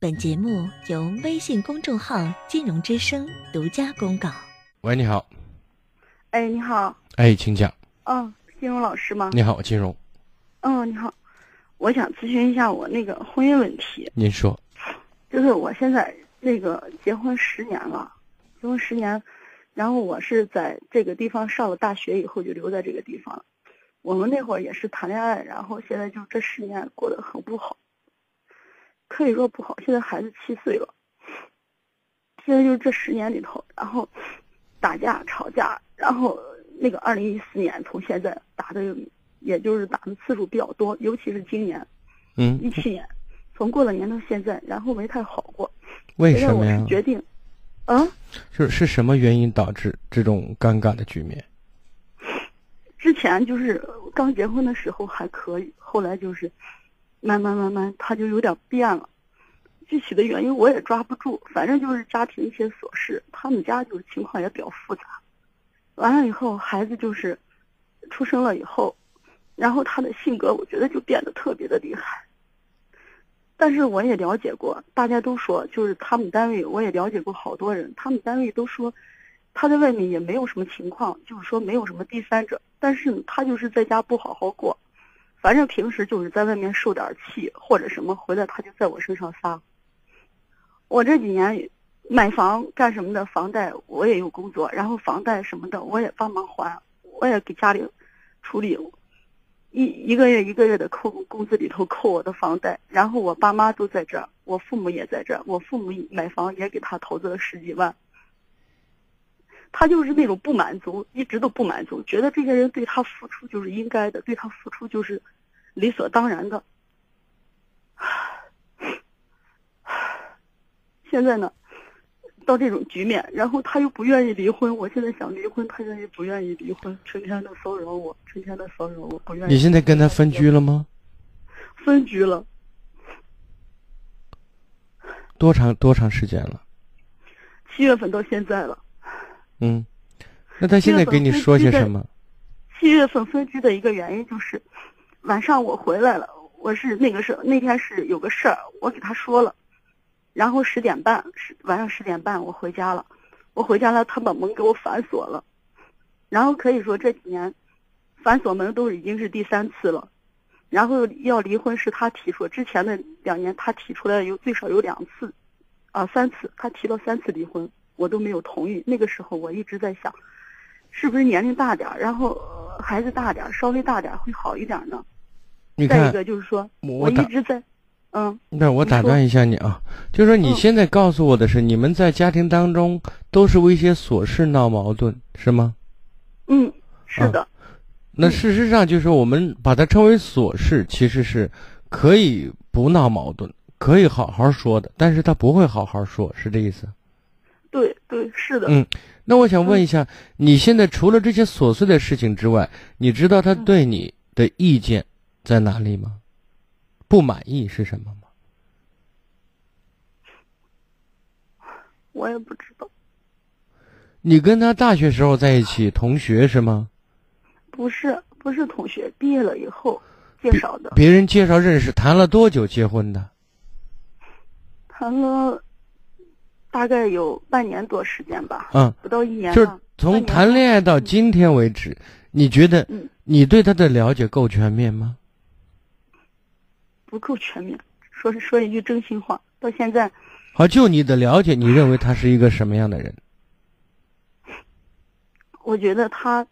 本节目由微信公众号“金融之声”独家公告。喂，你好。哎，你好。哎，请讲。嗯，金融老师吗？你好，金融。嗯，你好。我想咨询一下我那个婚姻问题。您说。就是我现在那个结婚十年了，结婚十年，然后我是在这个地方上了大学以后就留在这个地方。我们那会儿也是谈恋爱，然后现在就这十年过得很不好。可以说不好，现在孩子七岁了。现在就是这十年里头，然后打架吵架，然后那个二零一四年从现在打的，也就是打的次数比较多，尤其是今年，嗯，一七年，从过了年到现在，然后没太好过。为什么呀？决定，啊，就是是什么原因导致这种尴尬的局面？之前就是刚结婚的时候还可以，后来就是。慢慢慢慢，他就有点变了。具体的原因我也抓不住，反正就是家庭一些琐事。他们家就是情况也比较复杂。完了以后，孩子就是出生了以后，然后他的性格我觉得就变得特别的厉害。但是我也了解过，大家都说就是他们单位，我也了解过好多人，他们单位都说他在外面也没有什么情况，就是说没有什么第三者，但是他就是在家不好好过。反正平时就是在外面受点气或者什么，回来他就在我身上撒。我这几年买房干什么的，房贷我也有工作，然后房贷什么的我也帮忙还，我也给家里处理，一一个月一个月的扣工资里头扣我的房贷，然后我爸妈都在这儿，我父母也在这儿，我父母买房也给他投资了十几万。他就是那种不满足，一直都不满足，觉得这些人对他付出就是应该的，对他付出就是理所当然的。现在呢，到这种局面，然后他又不愿意离婚，我现在想离婚，他愿意不愿意离婚，成天的骚扰我，成天的骚扰我，不愿意。你现在跟他分居了吗？分居了。多长多长时间了？七月份到现在了。嗯，那他现在给你说些什么？七月份分居的一个原因就是，晚上我回来了，我是那个是那天是有个事儿，我给他说了，然后十点半十晚上十点半我回家了，我回家了，他把门给我反锁了，然后可以说这几年，反锁门都已经是第三次了，然后要离婚是他提出，之前的两年他提出来有最少有两次，啊三次，他提了三次离婚。我都没有同意。那个时候我一直在想，是不是年龄大点儿，然后孩子大点儿，稍微大点儿会好一点呢？再一个就是说，我一直在，嗯。那我打断一下你啊，就是说你现在告诉我的是，你们在家庭当中都是为一些琐事闹矛盾，是吗？嗯，是的。那事实上就是我们把它称为琐事，其实是可以不闹矛盾，可以好好说的，但是他不会好好说，是这意思？对对是的。嗯，那我想问一下，你现在除了这些琐碎的事情之外，你知道他对你的意见在哪里吗？不满意是什么吗？我也不知道。你跟他大学时候在一起，同学是吗？不是，不是同学，毕业了以后介绍的。别人介绍认识，谈了多久结婚的？谈了。大概有半年多时间吧，嗯，不到一年。就是从谈恋爱到今天为止，你觉得，你对他的了解够全面吗？不够全面，说是说一句真心话，到现在。好，就你的了解，你认为他是一个什么样的人？我觉得他，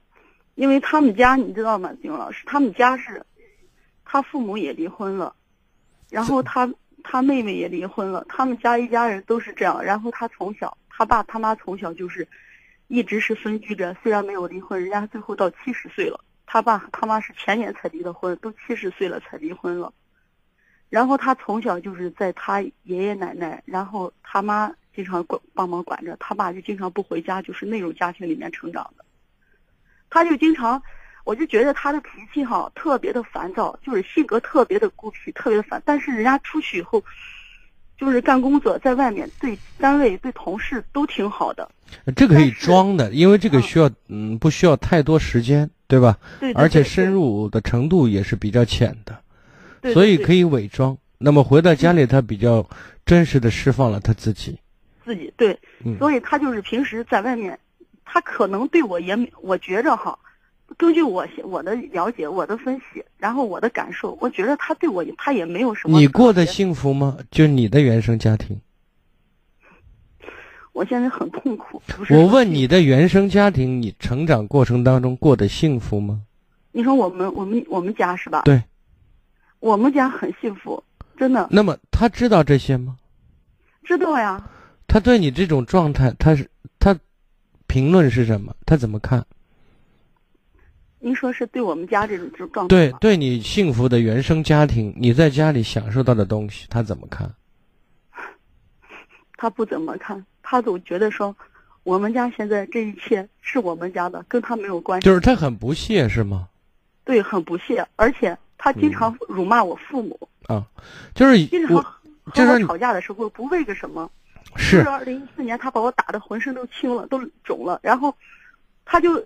因为他们家你知道吗，金老师，他们家是，他父母也离婚了，然后他。他妹妹也离婚了，他们家一家人都是这样。然后他从小，他爸他妈从小就是，一直是分居着。虽然没有离婚，人家最后到七十岁了，他爸他妈是前年才离的婚，都七十岁了才离婚了。然后他从小就是在他爷爷奶奶，然后他妈经常管帮忙管着，他爸就经常不回家，就是那种家庭里面成长的。他就经常。我就觉得他的脾气哈特别的烦躁，就是性格特别的孤僻，特别的烦。但是人家出去以后，就是干工作，在外面对单位、对同事都挺好的。这个可以装的，因为这个需要嗯不需要太多时间，对吧？对。而且深入的程度也是比较浅的，对。所以可以伪装。那么回到家里，他比较真实的释放了他自己。自己对，嗯所以他就是平时在外面，他可能对我也没，我觉着哈，根据我我的了解、我的分析，然后我的感受，我觉得他对我他也没有什么。你过得？幸福吗？就你的原生家庭，我现在很痛苦。我问你的原生家庭，你成长过程当中过得幸福吗？你说我们我们我们家是吧？对，我们家很幸福，真的那么他知道这些吗？知道呀。他对你这种状态，他是他评论是什么？他怎么看？您说是对我们家这种状况对，对你幸福的原生家庭，你在家里享受到的东西，他怎么看？他不怎么看，他总觉得说，我们家现在这一切是我们家的，跟他没有关系。就是他很不屑，是吗？对，很不屑，而且他经常嗯辱骂我父母，啊，就是经常我和就是你我吵架的时候不为个什么，是二零一四年他把我打的浑身都青了，都肿了，然后他就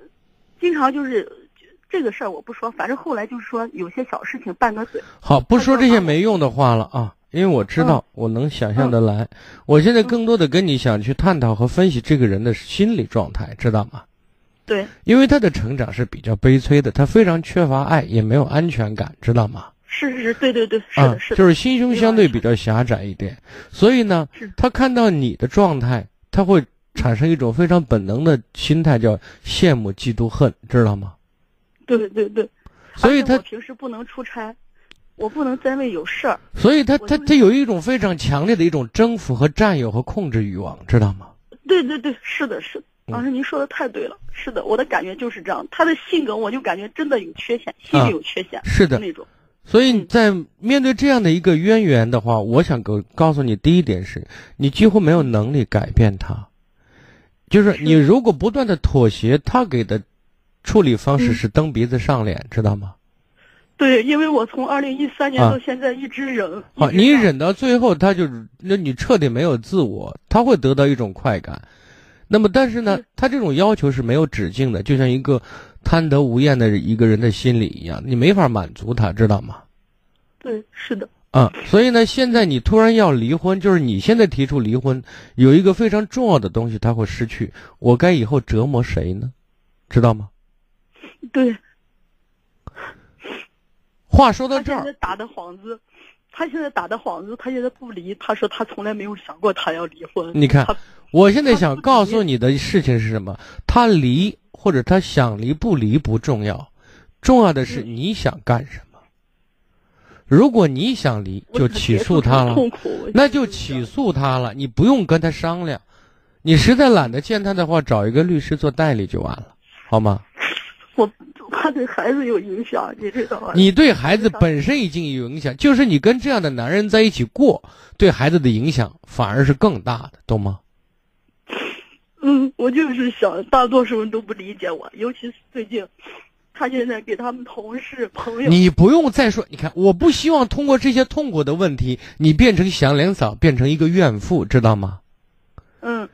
经常就是这个事儿我不说，反正后来就是说有些小事情拌个嘴，好，不说这些没用的话了啊，因为我知嗯道，我能想象得来。我现在更多的跟你想去探讨和分析这个人的心理状态，知道吗？对，因为他的成长是比较悲催的，他非常缺乏爱，也没有安全感，知道吗？是是是，对对对，是啊的，是，的，就是心胸相对比较狭窄一点，所以呢，他看到你的状态，他会产生一种非常本能的心态，叫羡慕、嫉妒、恨，知道吗？对对对，所以他平时不能出差，我不能单位有事儿，所以他，他，他有一种非常强烈的一种征服和占有和控制欲望，知道吗？对对对，是的，是老师，您说的太对了，是的，我的感觉就是这样。他的性格，我就感觉真的有缺陷，心啊理有缺陷，是的那种。所以你在面对这样的一个渊源的话，我想告告诉你，第一点是你几乎没有能力改变他，就是是你如果不断的妥协，他给的处理方式嗯是蹬鼻子上脸，知道吗？对，因为我从二零一三年啊到现在一直忍。好，一直忍你忍到最后，他就那你彻底没有自我，他会得到一种快感。那么，但是呢，他这种要求是没有止境的，就像一个贪得无厌的一个人的心理一样，你没法满足他，知道吗？对，是的，啊，所以呢，现在你突然要离婚，就是你现在提出离婚，有一个非常重要的东西他会失去，我该以后折磨谁呢？知道吗？对。话说到这儿他现在，打的幌子，他现在打的幌子，他现在不离。他说他从来没有想过他要离婚。你看，我现在想告诉你的事情是什么？他离或者他想离不离不重要，重要的是嗯你想干什么。如果你想离，就起诉他了，那就就是起诉他了，你不用跟他商量。你实在懒得见他的话，找一个律师做代理就完了，好吗？我怕对孩子有影响，你知道吗？你对孩子本身已经有影响，就是你跟这样的男人在一起过，对孩子的影响反而是更大的，懂吗？嗯，我就是想，大多数人都不理解我，尤其是最近，他现在给他们同事朋友，你不用再说，你看，我不希望通过这些痛苦的问题，你变成祥莲嫂，变成一个怨妇，知道吗？嗯，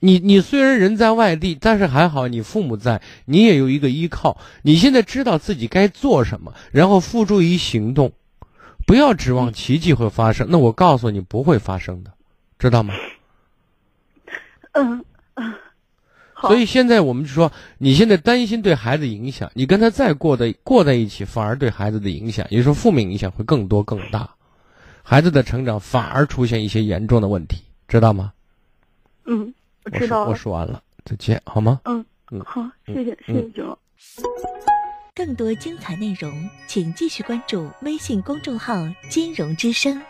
你你虽然人在外地，但是还好你父母在，你也有一个依靠。你现在知道自己该做什么，然后付诸于行动，不要指望奇迹会发生。那我告诉你，不会发生的，知道吗？嗯嗯，好所以现在我们就说，你现在担心对孩子影响，你跟他再过的过在一起，反而对孩子的影响，也就是说负面影响会更多更大，孩子的成长反而出现一些严重的问题，知道吗？嗯，我我说我知道了，说完了，再见，好吗？嗯嗯好，嗯谢谢谢谢。更多精彩内容，请继续关注微信公众号“金融之声”。